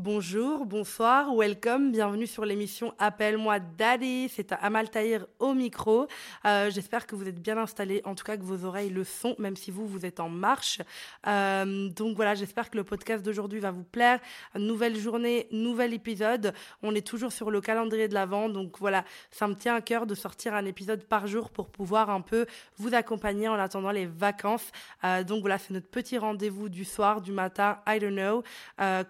Bonjour, bonsoir, welcome, bienvenue sur l'émission Appelle-moi Daddy. C'est Amal Tahir au micro. Euh, j'espère que vous êtes bien installés, en tout cas que vos oreilles le sont, même si vous, vous êtes en marche. Euh, donc voilà, j'espère que le podcast d'aujourd'hui va vous plaire. Nouvelle journée, nouvel épisode. On est toujours sur le calendrier de l'Avent, donc voilà, ça me tient à cœur de sortir un épisode par jour pour pouvoir un peu vous accompagner en attendant les vacances. Euh, donc voilà, c'est notre petit rendez-vous du soir, du matin, I don't know,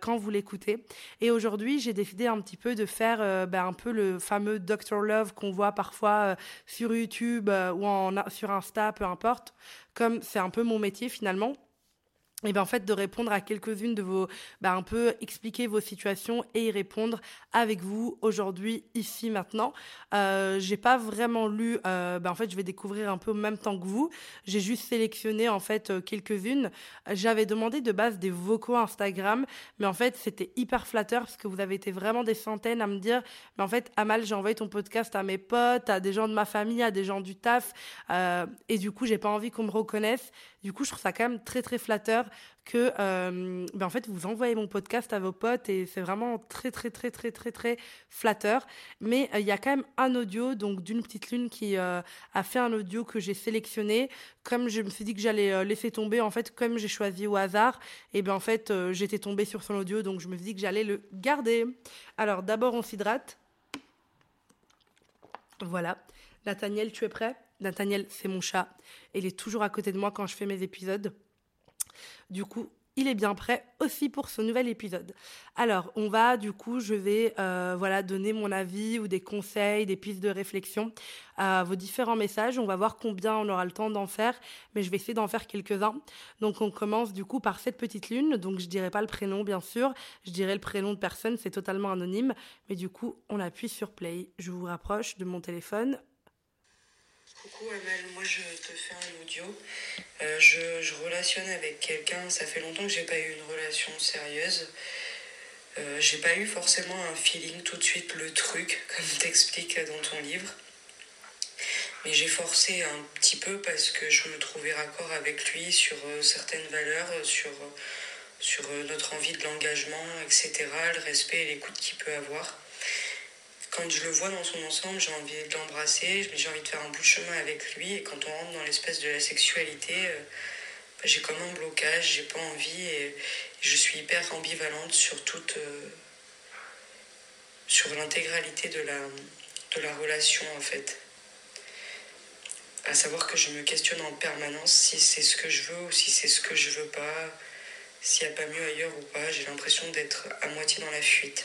quand vous l'écoutez. Et aujourd'hui, j'ai décidé un petit peu de faire euh, ben, un peu le fameux Dr. Love qu'on voit parfois euh, sur YouTube euh, ou sur Insta, peu importe. Comme c'est un peu mon métier finalement et bien en fait de répondre à quelques-unes de vos ben, un peu expliquer vos situations et y répondre avec vous aujourd'hui ici maintenant. Euh, j'ai pas vraiment lu euh, ben, en fait je vais découvrir un peu en même temps que vous. J'ai juste sélectionné en fait euh, quelques-unes. J'avais demandé de base des vocaux Instagram mais en fait c'était hyper flatteur parce que vous avez été vraiment des centaines à me dire mais en fait Amal j'ai envoyé ton podcast à mes potes à des gens de ma famille à des gens du taf euh, et du coup j'ai pas envie qu'on me reconnaisse du coup, je trouve ça quand même très très flatteur que, euh, ben en fait, vous envoyez mon podcast à vos potes et c'est vraiment très très très très très très flatteur. Mais euh, il y a quand même un audio, donc d'une petite lune qui euh, a fait un audio que j'ai sélectionné. Comme je me suis dit que j'allais laisser tomber, en fait, comme j'ai choisi au hasard, et ben en fait, j'étais tombée sur son audio, donc je me suis dit que j'allais le garder. Alors d'abord, on s'hydrate. Voilà. Nathaniel, tu es prêt? Nathaniel, c'est mon chat. il est toujours à côté de moi quand je fais mes épisodes. Du coup, il est bien prêt aussi pour ce nouvel épisode. Alors, on va, du coup, je vais euh, voilà, donner mon avis ou des conseils, des pistes de réflexion à vos différents messages. On va voir combien on aura le temps d'en faire, mais je vais essayer d'en faire quelques-uns. Donc, on commence du coup par cette petite lune. Donc, je dirai pas le prénom, bien sûr. Je dirai le prénom de personne, c'est totalement anonyme. Mais du coup, on appuie sur play. Je vous rapproche de mon téléphone. Coucou Amal, moi je te fais un audio. Euh, je, relationne avec quelqu'un, ça fait longtemps que j'ai pas eu une relation sérieuse. Euh, j'ai pas eu forcément un feeling tout de suite, le truc, comme t'expliques dans ton livre. Mais j'ai forcé un petit peu parce que je me trouvais raccord avec lui sur euh, certaines valeurs, sur, sur notre envie de l'engagement, etc., le respect et l'écoute qu'il peut avoir quand je le vois dans son ensemble, j'ai envie de l'embrasser, j'ai envie de faire un bout de chemin avec lui. Et quand on rentre dans l'espèce de la sexualité, euh, bah, j'ai comme un blocage, j'ai pas envie et, je suis hyper ambivalente sur toute. Euh, sur l'intégralité de la, de la relation en fait. À savoir que je me questionne en permanence si c'est ce que je veux ou si c'est ce que je veux pas, s'il n'y a pas mieux ailleurs ou pas. J'ai l'impression d'être à moitié dans la fuite.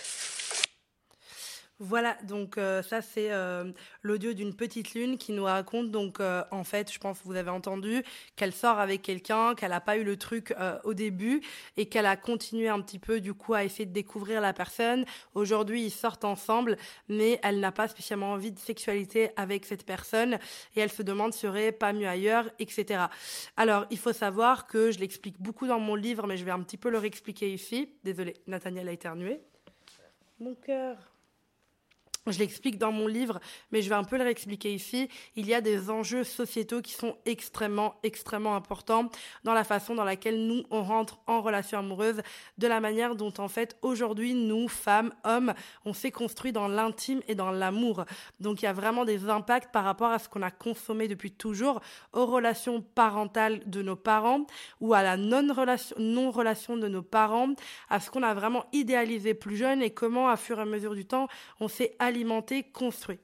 Voilà, donc euh, ça c'est euh, l'audio d'une petite lune qui nous raconte donc euh, en fait, je pense que vous avez entendu qu'elle sort avec quelqu'un, qu'elle n'a pas eu le truc au début et qu'elle a continué un petit peu du coup à essayer de découvrir la personne. Aujourd'hui, ils sortent ensemble, mais elle n'a pas spécialement envie de sexualité avec cette personne et elle se demande serait pas mieux ailleurs, etc. Alors, il faut savoir que je l'explique beaucoup dans mon livre, mais je vais un petit peu le réexpliquer ici. Désolée, Nathaniel a éternué. Mon cœur. Je l'explique dans mon livre, mais je vais un peu le réexpliquer ici. Il y a des enjeux sociétaux qui sont extrêmement, extrêmement importants dans la façon dans laquelle nous, on rentre en relation amoureuse, de la manière dont, en fait, aujourd'hui, nous, femmes, hommes, on s'est construit dans l'intime et dans l'amour. Donc, il y a vraiment des impacts par rapport à ce qu'on a consommé depuis toujours, aux relations parentales de nos parents ou à la non-relation, non-relation de nos parents, à ce qu'on a vraiment idéalisé plus jeune et comment, à fur et à mesure du temps, on s'est alimenté, construit.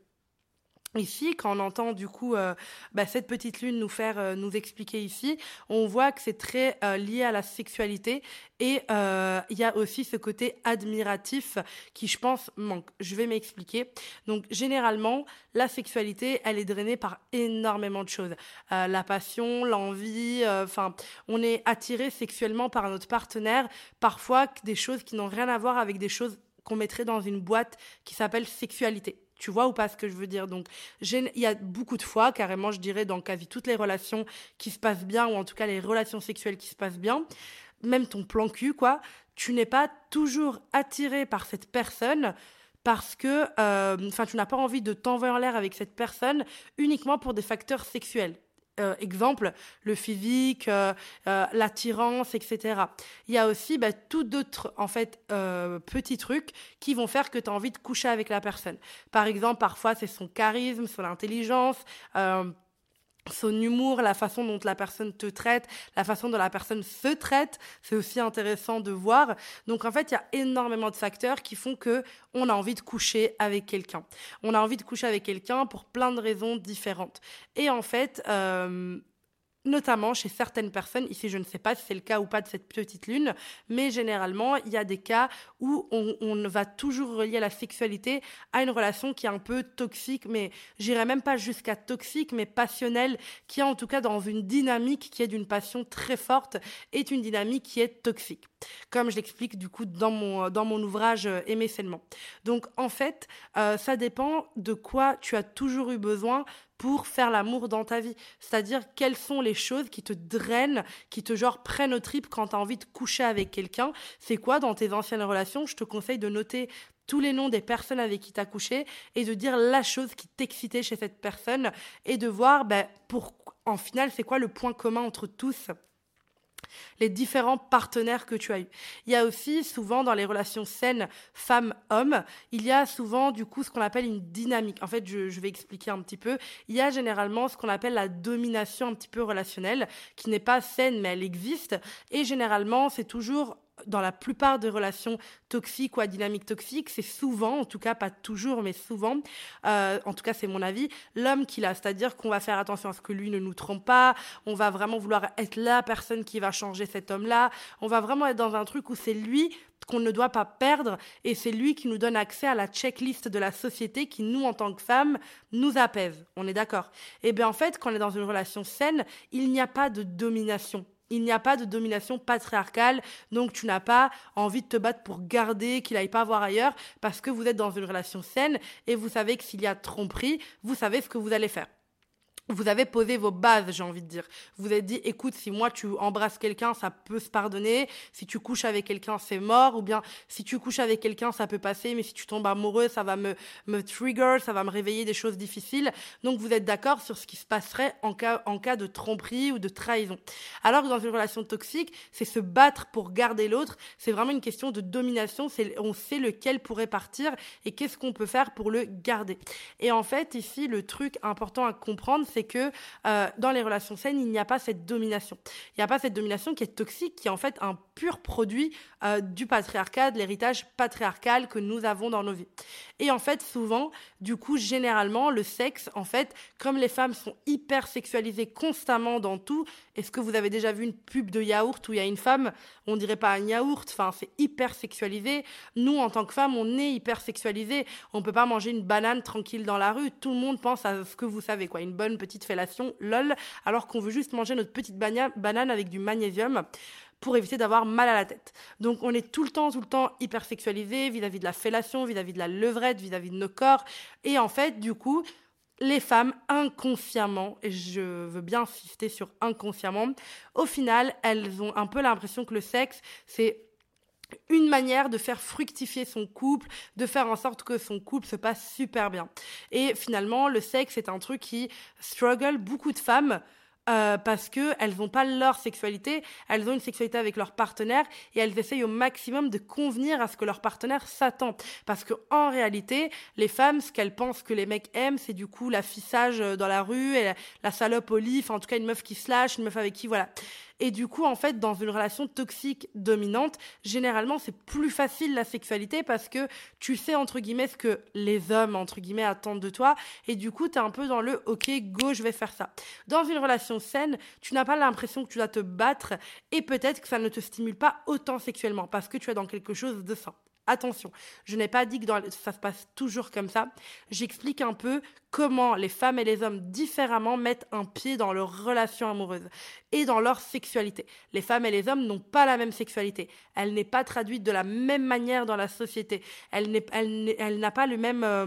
Ici, quand on entend du coup euh, bah, cette petite lune nous faire euh, nous expliquer ici, on voit que c'est très euh, lié à la sexualité et il y a aussi ce côté admiratif qui, je pense, manque. Je vais m'expliquer. Donc, généralement, la sexualité, elle est drainée par énormément de choses. la passion, l'envie, enfin, on est attiré sexuellement par notre partenaire, parfois des choses qui n'ont rien à voir avec des choses qu'on mettrait dans une boîte qui s'appelle sexualité. Tu vois ou pas ce que je veux dire? Donc, il y a beaucoup de fois, carrément, je dirais, dans quasi toutes les relations qui se passent bien, ou en tout cas les relations sexuelles qui se passent bien, même ton plan cul, quoi, tu n'es pas toujours attiré par cette personne parce que, euh, enfin, tu n'as pas envie de t'envoyer en l'air avec cette personne uniquement pour des facteurs sexuels. Euh, exemple, le physique, euh, euh, l'attirance, etc. Il y a aussi bah, tout d'autres en fait petits trucs qui vont faire que tu as envie de coucher avec la personne. Par exemple, parfois c'est son charisme, son intelligence son humour, la façon dont la personne te traite, la façon dont la personne se traite, c'est aussi intéressant de voir. Donc en fait, il y a énormément de facteurs qui font que on a envie de coucher avec quelqu'un. On a envie de coucher avec quelqu'un pour plein de raisons différentes. Et en fait, euh, notamment chez certaines personnes, ici je ne sais pas si c'est le cas ou pas de cette petite lune, mais généralement il y a des cas où on, va toujours relier la sexualité à une relation qui est un peu toxique, mais j'irai même pas jusqu'à toxique, mais passionnelle, qui est en tout cas dans une dynamique qui est d'une passion très forte, est une dynamique qui est toxique. Comme je l'explique du coup dans mon, dans mon ouvrage euh, Aimer seulement. Donc en fait, euh, ça dépend de quoi tu as toujours eu besoin pour faire l'amour dans ta vie. C'est-à-dire quelles sont les choses qui te drainent, qui te genre prennent au trip quand tu as envie de coucher avec quelqu'un? C'est quoi dans tes anciennes relations Je te conseille de noter tous les noms des personnes avec qui tu as couché et de dire la chose qui t'excitait chez cette personne et de voir ben, pour, en final c'est quoi le point commun entre tous? Les différents partenaires que tu as eus. Il y a aussi souvent dans les relations saines femme-homme, il y a souvent du coup ce qu'on appelle une dynamique. En fait, je, je, vais expliquer un petit peu. Il y a généralement ce qu'on appelle la domination un petit peu relationnelle, qui n'est pas saine mais elle existe. Et généralement, c'est toujours dans la plupart des relations toxiques ou à dynamique toxique, c'est souvent, en tout cas pas toujours, mais souvent, euh, en tout cas c'est mon avis, l'homme qui l'a. C'est-à-dire qu'on va faire attention à ce que lui ne nous trompe pas, on va vraiment vouloir être la personne qui va changer cet homme-là, on va vraiment être dans un truc où c'est lui qu'on ne doit pas perdre et c'est lui qui nous donne accès à la checklist de la société qui, nous, en tant que femmes, nous apaise. On est d'accord Et eh bien en fait, quand on est dans une relation saine, il n'y a pas de domination il n'y a pas de domination patriarcale, donc tu n'as pas envie de te battre pour garder qu'il n'aille pas voir ailleurs, parce que vous êtes dans une relation saine et vous savez que s'il y a tromperie, vous savez ce que vous allez faire vous avez posé vos bases, j'ai envie de dire. Vous êtes dit, écoute, si moi tu embrasses quelqu'un, ça peut se pardonner. Si tu couches avec quelqu'un, c'est mort. Ou bien, si tu couches avec quelqu'un, ça peut passer. Mais si tu tombes amoureux, ça va me, me trigger, ça va me réveiller des choses difficiles. Donc, vous êtes d'accord sur ce qui se passerait en cas, en cas de tromperie ou de trahison. Alors que dans une relation toxique, c'est se battre pour garder l'autre. C'est vraiment une question de domination. C'est, on sait lequel pourrait partir et qu'est-ce qu'on peut faire pour le garder. Et en fait, ici, le truc important à comprendre, c'est c'est que euh, dans les relations saines, il n'y a pas cette domination. Il n'y a pas cette domination qui est toxique, qui est en fait un pur produit euh, du patriarcat, de l'héritage patriarcal que nous avons dans nos vies. Et en fait, souvent, du coup, généralement, le sexe, en fait, comme les femmes sont hyper sexualisées constamment dans tout, est-ce que vous avez déjà vu une pub de yaourt où il y a une femme, on dirait pas un yaourt, enfin, c'est hyper sexualisé. Nous, en tant que femmes, on est hyper sexualisé. On peut pas manger une banane tranquille dans la rue. Tout le monde pense à ce que vous savez, quoi. Une bonne petite fellation, lol, alors qu'on veut juste manger notre petite banane avec du magnésium pour éviter d'avoir mal à la tête. Donc on est tout le temps, tout le temps hyper sexualisé vis-à-vis de la fellation, vis-à-vis de la levrette, vis-à-vis de nos corps. Et en fait, du coup, les femmes inconsciemment, et je veux bien insister sur inconsciemment, au final, elles ont un peu l'impression que le sexe, c'est une manière de faire fructifier son couple, de faire en sorte que son couple se passe super bien. Et finalement, le sexe est un truc qui struggle beaucoup de femmes euh, parce que elles n'ont pas leur sexualité, elles ont une sexualité avec leur partenaire et elles essayent au maximum de convenir à ce que leur partenaire s'attend. Parce que en réalité, les femmes, ce qu'elles pensent que les mecs aiment, c'est du coup l'affichage dans la rue et la, salope au lit, enfin en tout cas une meuf qui se lâche, une meuf avec qui voilà. Et du coup, en fait, dans une relation toxique dominante, généralement, c'est plus facile la sexualité parce que tu sais, entre guillemets, ce que les hommes, entre guillemets, attendent de toi. Et du coup, tu es un peu dans le OK, go, je vais faire ça. Dans une relation saine, tu n'as pas l'impression que tu dois te battre et peut-être que ça ne te stimule pas autant sexuellement parce que tu es dans quelque chose de sain. Attention, je n'ai pas dit que ça se passe toujours comme ça. J'explique un peu comment les femmes et les hommes différemment mettent un pied dans leur relation amoureuse et dans leur sexualité. Les femmes et les hommes n'ont pas la même sexualité. Elle n'est pas traduite de la même manière dans la société. Elle n'a pas le même... Euh,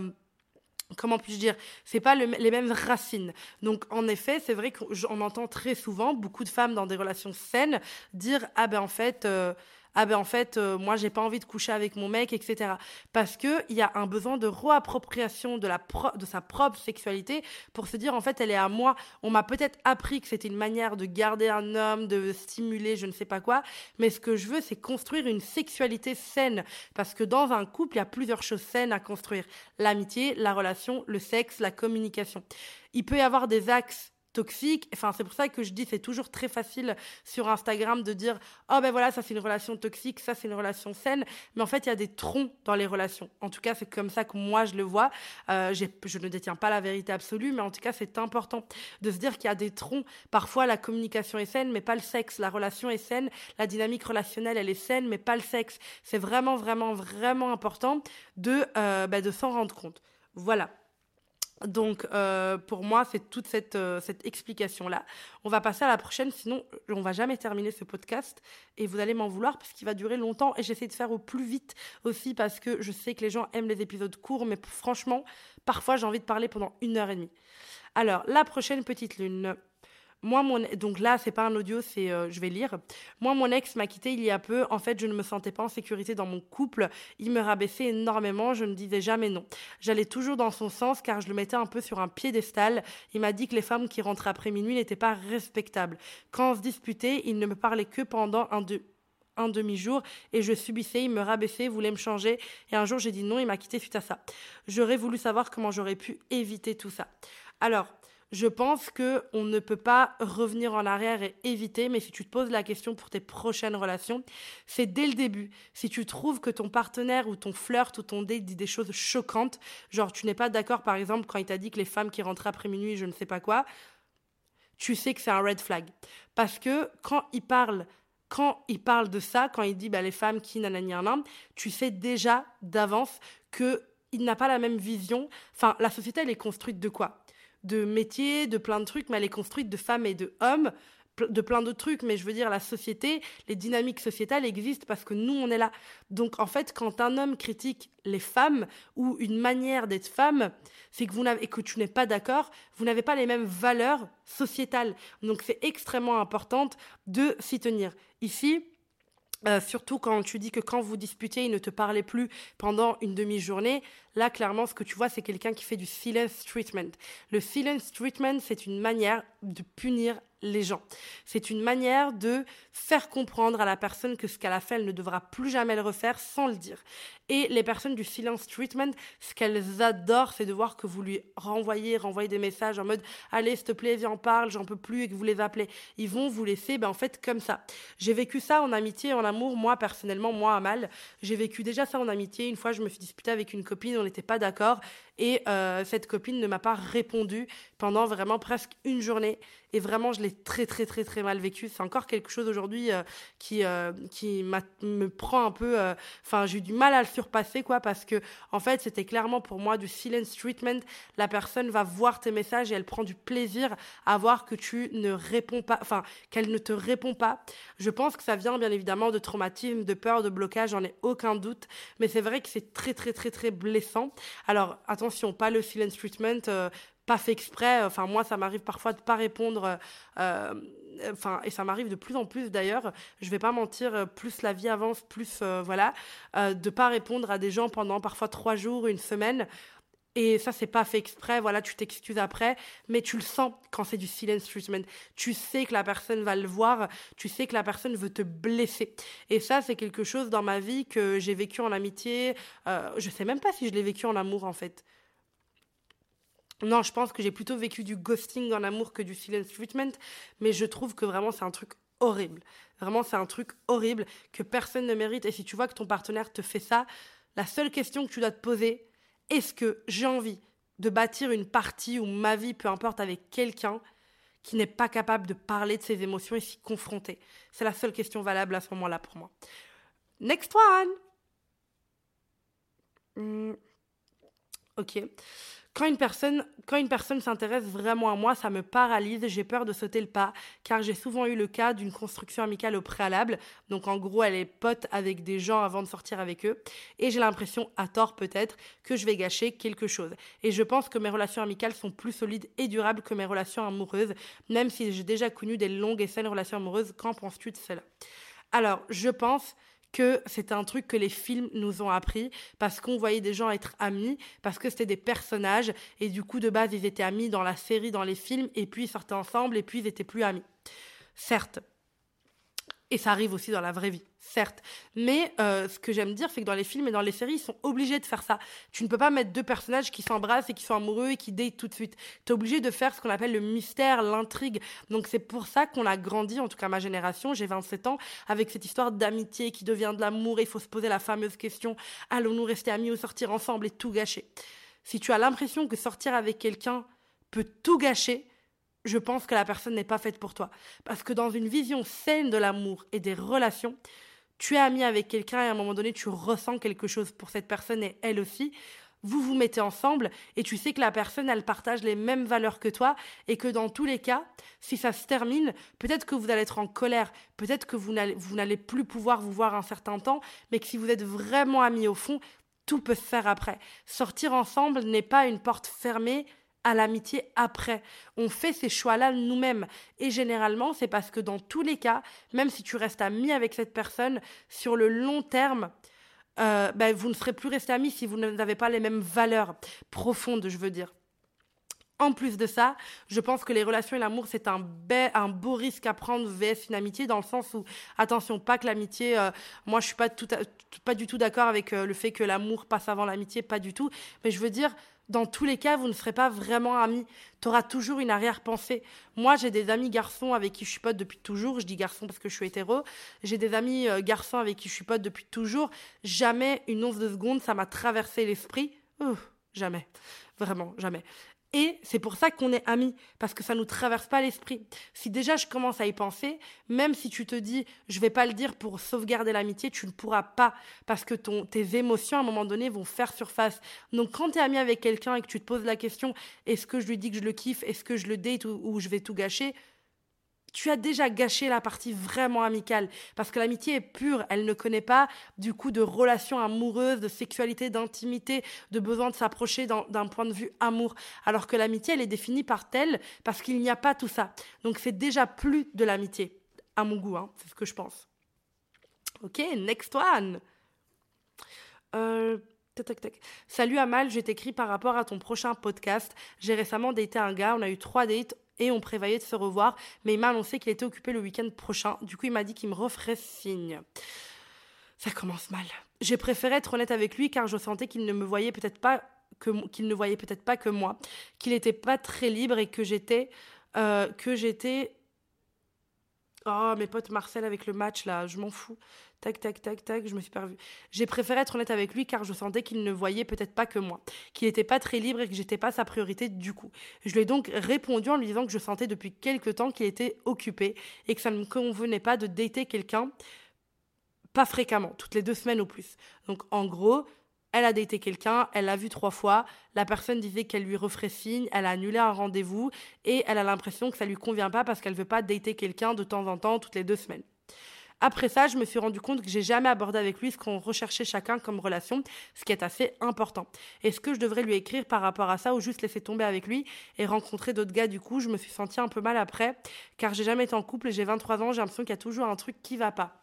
comment puis-je dire, c'est pas les mêmes racines. Donc en effet, c'est vrai qu'on entend très souvent beaucoup de femmes dans des relations saines dire ah ben en fait euh, ah ben en fait moi, moi j'ai pas envie de coucher avec mon mec etc parce que il y a un besoin de réappropriation de la de sa propre sexualité pour se dire en fait elle est à moi. On m'a peut-être appris que c'était une manière de garder un homme de stimuler je ne sais pas quoi. Mais ce que je veux c'est construire une sexualité saine. Parce que dans un couple il y a plusieurs choses saines à construire. L'amitié la relation le sexe la communication. Il peut y avoir des axes toxique. Enfin, c'est pour ça que je dis c'est toujours très facile sur Instagram de dire oh ben voilà ça c'est une relation toxique, ça c'est une relation saine. Mais en fait il y a des troncs dans les relations. En tout cas c'est comme ça que moi je le vois. Euh, je ne détiens pas la vérité absolue, mais en tout cas c'est important de se dire qu'il y a des troncs. Parfois la communication est saine, mais pas le sexe. La relation est saine, la dynamique relationnelle elle est saine, mais pas le sexe. C'est vraiment vraiment vraiment important de euh, ben, de s'en rendre compte. Voilà. Donc, euh, pour moi, c'est toute cette, euh, cette explication-là. On va passer à la prochaine, sinon on va jamais terminer ce podcast et vous allez m'en vouloir parce qu'il va durer longtemps et j'essaie de faire au plus vite aussi parce que je sais que les gens aiment les épisodes courts, mais franchement, parfois j'ai envie de parler pendant une heure et demie. Alors, la prochaine petite lune. Moi, mon donc là, c'est pas un audio, c'est euh, je vais lire. Moi, mon ex m'a quitté il y a peu. En fait, je ne me sentais pas en sécurité dans mon couple. Il me rabaissait énormément. Je ne disais jamais non. J'allais toujours dans son sens car je le mettais un peu sur un piédestal. Il m'a dit que les femmes qui rentraient après minuit n'étaient pas respectables. Quand on se disputait, il ne me parlait que pendant un, un demi-jour et je subissais, il me rabaissait, voulait me changer et un jour j'ai dit non, il m'a quitté suite à ça. J'aurais voulu savoir comment j'aurais pu éviter tout ça. Alors, je pense que on ne peut pas revenir en arrière et éviter, mais si tu te poses la question pour tes prochaines relations, c'est dès le début. Si tu trouves que ton partenaire ou ton flirt ou ton date dit des choses choquantes, genre tu n'es pas d'accord par exemple quand il t'a dit que les femmes qui rentraient après minuit, je ne sais pas quoi, tu sais que c'est un red flag. Parce que quand il parle quand il parle de ça, quand il dit bah, les femmes qui nanani tu sais déjà d'avance que il n'a pas la même vision. Enfin, la société, elle est construite de quoi? De métiers, de plein de trucs, mais elle est construite de femmes et de hommes, de plein d'autres trucs. Mais je veux dire, la société, les dynamiques sociétales existent parce que nous, on est là. Donc, en fait, quand un homme critique les femmes ou une manière d'être femme, c'est que vous n'avez, que tu n'es pas d'accord, vous n'avez pas les mêmes valeurs sociétales. Donc, c'est extrêmement important de s'y tenir. Ici, euh, surtout quand tu dis que quand vous disputez, il ne te parlait plus pendant une demi-journée. Là, clairement, ce que tu vois, c'est quelqu'un qui fait du silence treatment. Le silence treatment, c'est une manière de punir les gens. C'est une manière de faire comprendre à la personne que ce qu'elle a fait, elle ne devra plus jamais le refaire sans le dire. Et les personnes du silence treatment, ce qu'elles adorent, c'est de voir que vous lui renvoyez, renvoyez des messages en mode allez, s'il te plaît, viens, parle, j'en peux plus, et que vous les appelez. Ils vont vous laisser, ben, en fait, comme ça. J'ai vécu ça en amitié, en amour, moi, personnellement, moi, à mal. J'ai vécu déjà ça en amitié. Une fois, je me suis disputée avec une copine, on n'était pas d'accord. Et euh, cette copine ne m'a pas répondu pendant vraiment presque une journée. Et vraiment, je l'ai très, très, très, très mal vécu. C'est encore quelque chose aujourd'hui euh, qui, euh, qui me prend un peu. Enfin, j'ai eu du mal à le surpasser, quoi, parce que, en fait, c'était clairement pour moi du silence treatment. La personne va voir tes messages et elle prend du plaisir à voir que tu ne réponds pas, enfin, qu'elle ne te répond pas. Je pense que ça vient, bien évidemment, de traumatisme, de peur, de blocage, j'en ai aucun doute. Mais c'est vrai que c'est très, très, très, très blessant. Alors, attention, pas le silence treatment, euh, pas fait exprès. Enfin, moi, ça m'arrive parfois de pas répondre. Euh, enfin, et ça m'arrive de plus en plus d'ailleurs. Je vais pas mentir, plus la vie avance, plus euh, voilà, de pas répondre à des gens pendant parfois trois jours, une semaine. Et ça, c'est pas fait exprès, voilà, tu t'excuses après, mais tu le sens quand c'est du silence treatment. Tu sais que la personne va le voir, tu sais que la personne veut te blesser. Et ça, c'est quelque chose dans ma vie que j'ai vécu en amitié. Euh, je sais même pas si je l'ai vécu en amour, en fait. Non, je pense que j'ai plutôt vécu du ghosting en amour que du silence treatment, mais je trouve que vraiment c'est un truc horrible. Vraiment, c'est un truc horrible que personne ne mérite. Et si tu vois que ton partenaire te fait ça, la seule question que tu dois te poser, est-ce que j'ai envie de bâtir une partie ou ma vie, peu importe, avec quelqu'un qui n'est pas capable de parler de ses émotions et s'y confronter? C'est la seule question valable à ce moment-là pour moi. Next one hmm. Ok. Quand une personne, quand une personne s'intéresse vraiment à moi, ça me paralyse, j'ai peur de sauter le pas, car j'ai souvent eu le cas d'une construction amicale au préalable. Donc en gros, elle est pote avec des gens avant de sortir avec eux, et j'ai l'impression, à tort peut-être, que je vais gâcher quelque chose. Et je pense que mes relations amicales sont plus solides et durables que mes relations amoureuses, même si j'ai déjà connu des longues et saines relations amoureuses. Qu'en penses-tu de cela? Alors, je pense que c'était un truc que les films nous ont appris parce qu'on voyait des gens être amis, parce que c'était des personnages et du coup de base ils étaient amis dans la série, dans les films et puis ils sortaient ensemble et puis ils étaient plus amis. Certes, et ça arrive aussi dans la vraie vie, certes. Mais euh, ce que j'aime dire, c'est que dans les films et dans les séries, ils sont obligés de faire ça. Tu ne peux pas mettre deux personnages qui s'embrassent et qui sont amoureux et qui datent tout de suite. Tu es obligé de faire ce qu'on appelle le mystère, l'intrigue. Donc c'est pour ça qu'on a grandi, en tout cas ma génération, j'ai 27 ans, avec cette histoire d'amitié qui devient de l'amour il faut se poser la fameuse question, allons-nous rester amis ou sortir ensemble et tout gâcher? Si tu as l'impression que sortir avec quelqu'un peut tout gâcher, je pense que la personne n'est pas faite pour toi. Parce que dans une vision saine de l'amour et des relations, tu es ami avec quelqu'un et à un moment donné, tu ressens quelque chose pour cette personne et elle aussi. Vous vous mettez ensemble et tu sais que la personne, elle partage les mêmes valeurs que toi et que dans tous les cas, si ça se termine, peut-être que vous allez être en colère, peut-être que vous n'allez plus pouvoir vous voir un certain temps, mais que si vous êtes vraiment amis au fond, tout peut se faire après. Sortir ensemble n'est pas une porte fermée, à l'amitié après. On fait ces choix-là nous-mêmes. Et généralement, c'est parce que dans tous les cas, même si tu restes ami avec cette personne, sur le long terme, euh, ben, vous ne serez plus resté ami si vous n'avez pas les mêmes valeurs profondes, je veux dire. En plus de ça, je pense que les relations et l'amour, c'est un, beau risque à prendre vs une amitié, dans le sens où, attention, pas que l'amitié, euh, moi je suis pas du tout d'accord avec euh, le fait que l'amour passe avant l'amitié, pas du tout, mais je veux dire, dans tous les cas, vous ne serez pas vraiment amis. Tu auras toujours une arrière-pensée. Moi, j'ai des amis garçons avec qui je suis pote depuis toujours. Je dis garçon parce que je suis hétéro. J'ai des amis euh, garçons avec qui je suis pote depuis toujours. Jamais une once de seconde, ça m'a traversé l'esprit. jamais. Vraiment, jamais. Et c'est pour ça qu'on est amis, parce que ça nous traverse pas l'esprit. Si déjà je commence à y penser, même si tu te dis je vais pas le dire pour sauvegarder l'amitié, tu ne pourras pas, parce que ton, tes émotions à un moment donné vont faire surface. Donc quand tu es ami avec quelqu'un et que tu te poses la question est-ce que je lui dis que je le kiffe, est-ce que je le date ou je vais tout gâcher, tu as déjà gâché la partie vraiment amicale. Parce que l'amitié est pure, elle ne connaît pas du coup de relations amoureuses, de sexualité, d'intimité, de besoin de s'approcher d'un point de vue amour. Alors que l'amitié, elle est définie par telle parce qu'il n'y a pas tout ça. Donc c'est déjà plus de l'amitié, à mon goût, hein, c'est ce que je pense. Ok, next one. Euh. Salut Amal, je t'écris par rapport à ton prochain podcast. J'ai récemment daté un gars, on a eu trois dates, et on prévoyait de se revoir, mais il m'a annoncé qu'il était occupé le week-end prochain. Du coup, il m'a dit qu'il me referait signe. Ça commence mal. J'ai préféré être honnête avec lui car je sentais qu'il ne me voyait peut-être pas que qu'il ne voyait peut-être pas que moi, qu'il n'était pas très libre et que j'étais euh, que j'étais Oh, mes potes Marcel avec le match là, je m'en fous. Tac, tac, tac, tac, je me suis perdu. J'ai préféré être honnête avec lui car je sentais qu'il ne voyait peut-être pas que moi, qu'il n'était pas très libre et que j'étais pas sa priorité du coup. Je lui ai donc répondu en lui disant que je sentais depuis quelque temps qu'il était occupé et que ça ne me convenait pas de dater quelqu'un pas fréquemment, toutes les deux semaines ou plus. Donc en gros, elle a daté quelqu'un, elle l'a vu trois fois, la personne disait qu'elle lui referait signe, elle a annulé un rendez-vous et elle a l'impression que ça lui convient pas parce qu'elle veut pas dater quelqu'un de temps en temps, toutes les deux semaines. Après ça, je me suis rendu compte que j'ai jamais abordé avec lui ce qu'on recherchait chacun comme relation, ce qui est assez important. Est-ce que je devrais lui écrire par rapport à ça ou juste laisser tomber avec lui et rencontrer d'autres gars? Du coup Je me suis sentie un peu mal après, car j'ai jamais été en couple et j'ai 23 ans, j'ai l'impression qu'il y a toujours un truc qui va pas.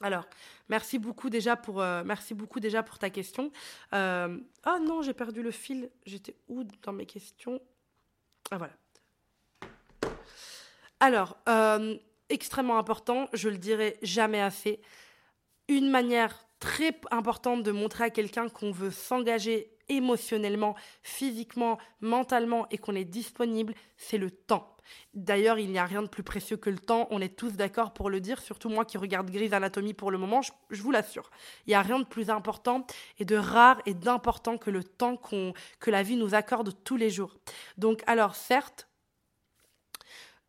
Alors, merci beaucoup déjà pour, euh, merci beaucoup déjà pour ta question. Euh, ah non, j'ai perdu le fil. J'étais où dans mes questions? Ah voilà. Alors, euh, extrêmement important, je le dirai jamais assez. Une manière très importante de montrer à quelqu'un qu'on veut s'engager émotionnellement, physiquement, mentalement et qu'on est disponible, c'est le temps. D'ailleurs, il n'y a rien de plus précieux que le temps, on est tous d'accord pour le dire, surtout moi qui regarde Grise Anatomie pour le moment, je, vous l'assure. Il n'y a rien de plus important et de rare et d'important que le temps que la vie nous accorde tous les jours. Donc alors certes,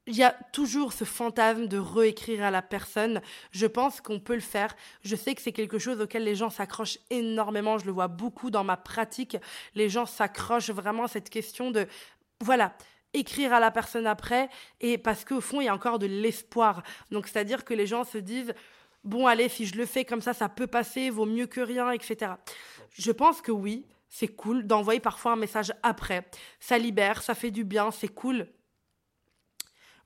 il y a toujours ce fantasme de réécrire à la personne. Je pense qu'on peut le faire. Je sais que c'est quelque chose auquel les gens s'accrochent énormément. Je le vois beaucoup dans ma pratique. Les gens s'accrochent vraiment à cette question de, voilà, écrire à la personne après et parce qu'au fond il y a encore de l'espoir donc c'est à dire que les gens se disent bon allez si je le fais comme ça ça peut passer vaut mieux que rien etc je pense que oui c'est cool d'envoyer parfois un message après ça libère ça fait du bien c'est cool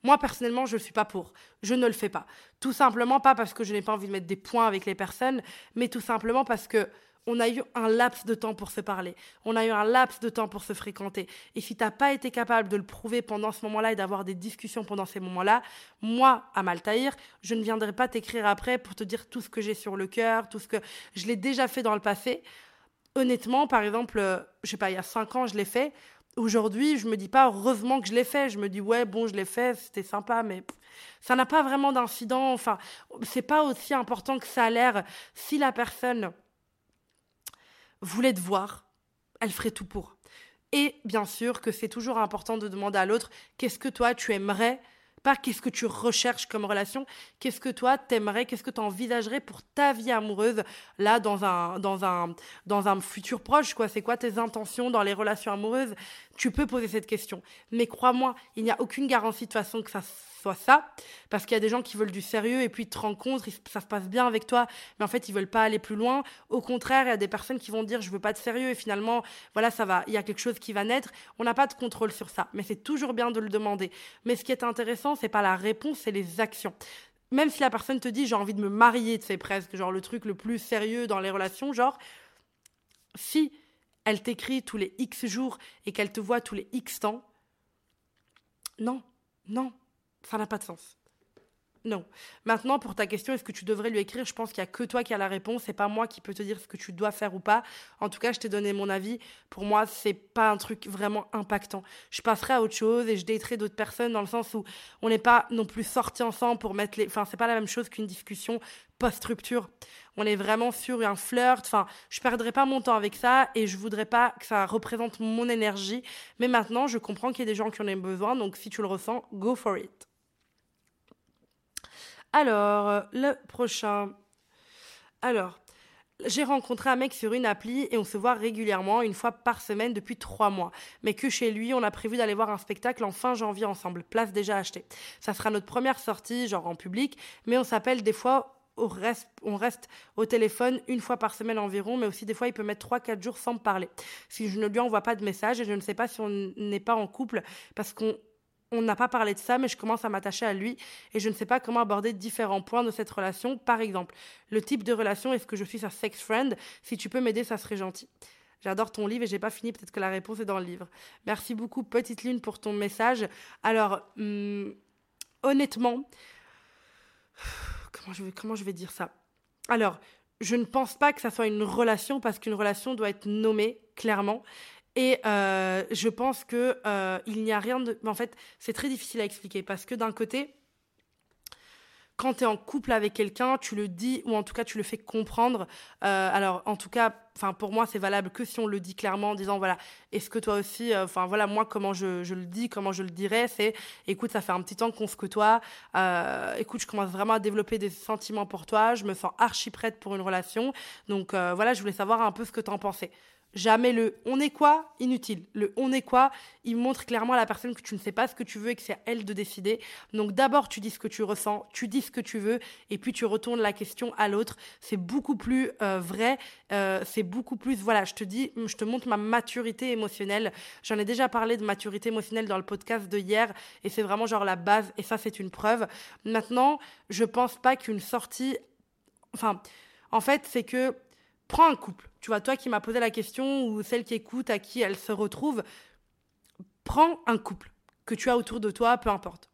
Moi, personnellement, je ne suis pas pour. Je ne le fais pas. Tout simplement pas parce que je n'ai pas envie de mettre des points avec les personnes, mais tout simplement parce que on a eu un laps de temps pour se parler, on a eu un laps de temps pour se fréquenter. Et si tu n'as pas été capable de le prouver pendant ce moment-là et d'avoir des discussions pendant ces moments-là, moi, à Maltaïr, je ne viendrai pas t'écrire après pour te dire tout ce que j'ai sur le cœur, tout ce que je l'ai déjà fait dans le passé. Honnêtement, par exemple, euh, je sais pas, il y a cinq ans, je l'ai fait. Aujourd'hui, je me dis pas heureusement que je l'ai fait. Je me dis ouais, bon, je l'ai fait, c'était sympa, mais ça n'a pas vraiment d'incident. Enfin, c'est pas aussi important que ça a l'air. Si la personne voulait te voir, elle ferait tout pour. Et bien sûr que c'est toujours important de demander à l'autre qu'est-ce que toi tu aimerais, pas qu'est-ce que tu recherches comme relation, qu'est-ce que toi t'aimerais, qu'est-ce que tu envisagerais pour ta vie amoureuse là dans un dans un dans un futur proche quoi, c'est quoi tes intentions dans les relations amoureuses? Tu peux poser cette question. Mais crois-moi, il n'y a aucune garantie de façon que ça ça, parce qu'il y a des gens qui veulent du sérieux et puis ils te rencontrent, ça se passe bien avec toi, mais en fait ils veulent pas aller plus loin. Au contraire, il y a des personnes qui vont dire je veux pas de sérieux et finalement voilà ça va, il y a quelque chose qui va naître. On n'a pas de contrôle sur ça, mais c'est toujours bien de le demander. Mais ce qui est intéressant, c'est pas la réponse, c'est les actions même si la personne te dit j'ai envie de me marier, c'est presque genre le truc le plus sérieux dans les relations, genre si elle t'écrit tous les X jours et qu'elle te voit tous les X temps, non, non, ça n'a pas de sens. Non. Maintenant, pour ta question, est-ce que tu devrais lui écrire? Je pense qu'il n'y a que toi qui as la réponse. C'est pas moi qui peux te dire ce que tu dois faire ou pas. En tout cas, je t'ai donné mon avis. Pour moi, c'est pas un truc vraiment impactant. Je passerai à autre chose et je daterai d'autres personnes dans le sens où on n'est pas non plus sortis ensemble pour mettre les. Enfin, c'est pas la même chose qu'une discussion post-rupture. On est vraiment sur un flirt. Enfin, je perdrai pas mon temps avec ça et je voudrais pas que ça représente mon énergie. Mais maintenant, je comprends qu'il y a des gens qui en ont besoin. Donc, si tu le ressens, go for it. Alors, le prochain. Alors, j'ai rencontré un mec sur une appli et on se voit régulièrement, une fois par semaine depuis trois mois. Mais que chez lui, on a prévu d'aller voir un spectacle en fin janvier ensemble, place déjà achetée. Ça sera notre première sortie, genre en public, mais on s'appelle des fois on reste, on reste au téléphone une fois par semaine environ, mais aussi des fois il peut mettre 3-4 jours sans me parler. Si je ne lui envoie pas de message et je ne sais pas si on n'est pas en couple parce qu'on on n'a pas parlé de ça, mais je commence à m'attacher à lui et je ne sais pas comment aborder différents points de cette relation. Par exemple, le type de relation, est-ce que je suis sa sex friend? Si tu peux m'aider, ça serait gentil. J'adore ton livre et j'ai pas fini, peut-être que la réponse est dans le livre. Merci beaucoup, Petite Lune, pour ton message. Alors, hum, honnêtement, comment je, vais, comment je vais dire ça? Alors, je ne pense pas que ça soit une relation parce qu'une relation doit être nommée clairement. Et euh, je pense que euh, il n'y a rien de. En fait, c'est très difficile à expliquer parce que d'un côté, quand tu es en couple avec quelqu'un, tu le dis ou en tout cas tu le fais comprendre. Euh, alors en tout cas, pour moi c'est valable que si on le dit clairement en disant voilà, est-ce que toi aussi, enfin voilà moi comment je, le dis, comment je le dirais, c'est écoute ça fait un petit temps qu'on se côtoie, écoute je commence vraiment à développer des sentiments pour toi, je me sens archi prête pour une relation, donc voilà je voulais savoir un peu ce que tu en pensais. Jamais le on est quoi inutile. Le on est quoi, il montre clairement à la personne que tu ne sais pas ce que tu veux et que c'est à elle de décider. Donc d'abord tu dis ce que tu ressens, tu dis ce que tu veux et puis tu retournes la question à l'autre. C'est beaucoup plus euh, vrai, euh, c'est beaucoup plus voilà, je te dis, je te montre ma maturité émotionnelle. J'en ai déjà parlé de maturité émotionnelle dans le podcast de hier et c'est vraiment genre la base et ça c'est une preuve. Maintenant, je pense pas qu'une sortie enfin en fait, c'est que prends un couple. Tu vois, toi qui m'as posé la question ou celle qui écoute à qui elle se retrouve, prends un couple que tu as autour de toi, peu importe.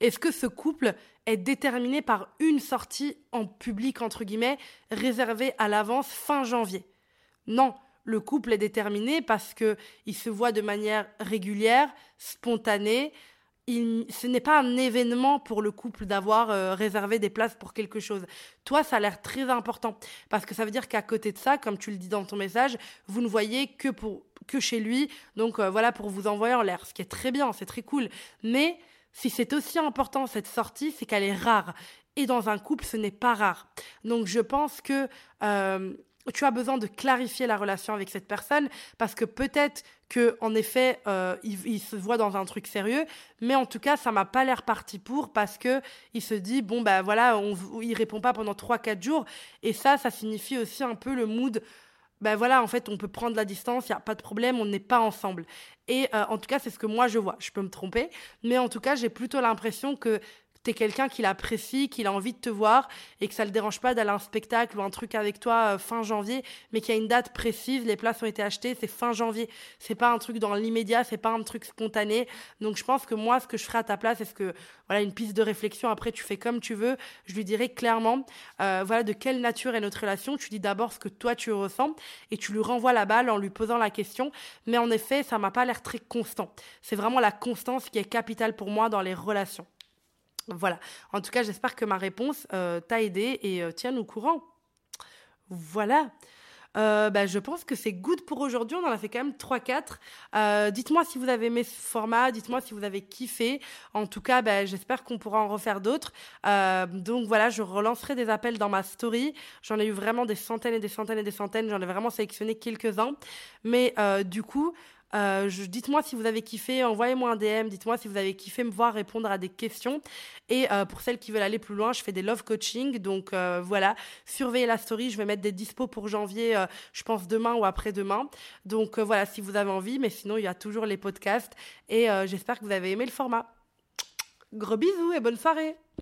Est-ce que ce couple est déterminé par une sortie en public, entre guillemets, réservée à l'avance fin janvier? Non, le couple est déterminé parce qu'il se voit de manière régulière, spontanée, ce n'est pas un événement pour le couple d'avoir euh, réservé des places pour quelque chose. Toi, ça a l'air très important parce que ça veut dire qu'à côté de ça, comme tu le dis dans ton message, vous ne voyez que pour que chez lui. Donc euh, voilà pour vous envoyer en l'air, ce qui est très bien, c'est très cool. Mais si c'est aussi important cette sortie, c'est qu'elle est rare. Et dans un couple, ce n'est pas rare. Donc je pense que euh, tu as besoin de clarifier la relation avec cette personne parce que peut-être que en effet euh, il, se voit dans un truc sérieux mais en tout cas ça m'a pas l'air parti pour parce que il se dit bon bah voilà on, il répond pas pendant 3 4 jours et ça ça signifie aussi un peu le mood ben voilà, en fait, on peut prendre la distance, il n'y a pas de problème, on n'est pas ensemble. Et euh, en tout cas, c'est ce que moi je vois. Je peux me tromper, mais en tout cas, j'ai plutôt l'impression que tu es quelqu'un qui l'apprécie, qu'il a envie de te voir et que ça le dérange pas d'aller à un spectacle ou un truc avec toi euh, fin janvier, mais qu'il y a une date précise, les places ont été achetées, c'est fin janvier. C'est pas un truc dans l'immédiat, c'est pas un truc spontané. Donc je pense que moi, ce que je ferais à ta place, est-ce que voilà une piste de réflexion. Après, tu fais comme tu veux. Je lui dirais clairement, euh, voilà de quelle nature est notre relation. Tu dis d'abord ce que toi tu ressens et tu lui renvoies la balle en lui posant la question. Mais en effet, ça m'a pas l'air très constant. C'est vraiment la constance qui est capitale pour moi dans les relations. Voilà. En tout cas, j'espère que ma réponse euh, t'a aidé et euh, tient au courant. Voilà. Euh, bah, je pense que c'est good pour aujourd'hui. On en a fait quand même 3-4. dites-moi si vous avez aimé ce format. Dites-moi si vous avez kiffé. En tout cas, bah, j'espère qu'on pourra en refaire d'autres. donc voilà, je relancerai des appels dans ma story. J'en ai eu vraiment des centaines et des centaines et des centaines. J'en ai vraiment sélectionné quelques-uns. Mais du coup, euh, dites-moi si vous avez kiffé, envoyez-moi un DM, dites-moi si vous avez kiffé me voir répondre à des questions. Et euh, pour celles qui veulent aller plus loin, je fais des love coaching. Donc euh, voilà, surveillez la story, je vais mettre des dispos pour janvier, je pense demain ou après-demain. Donc voilà, si vous avez envie, mais sinon il y a toujours les podcasts. Et j'espère que vous avez aimé le format. Gros bisous et bonne soirée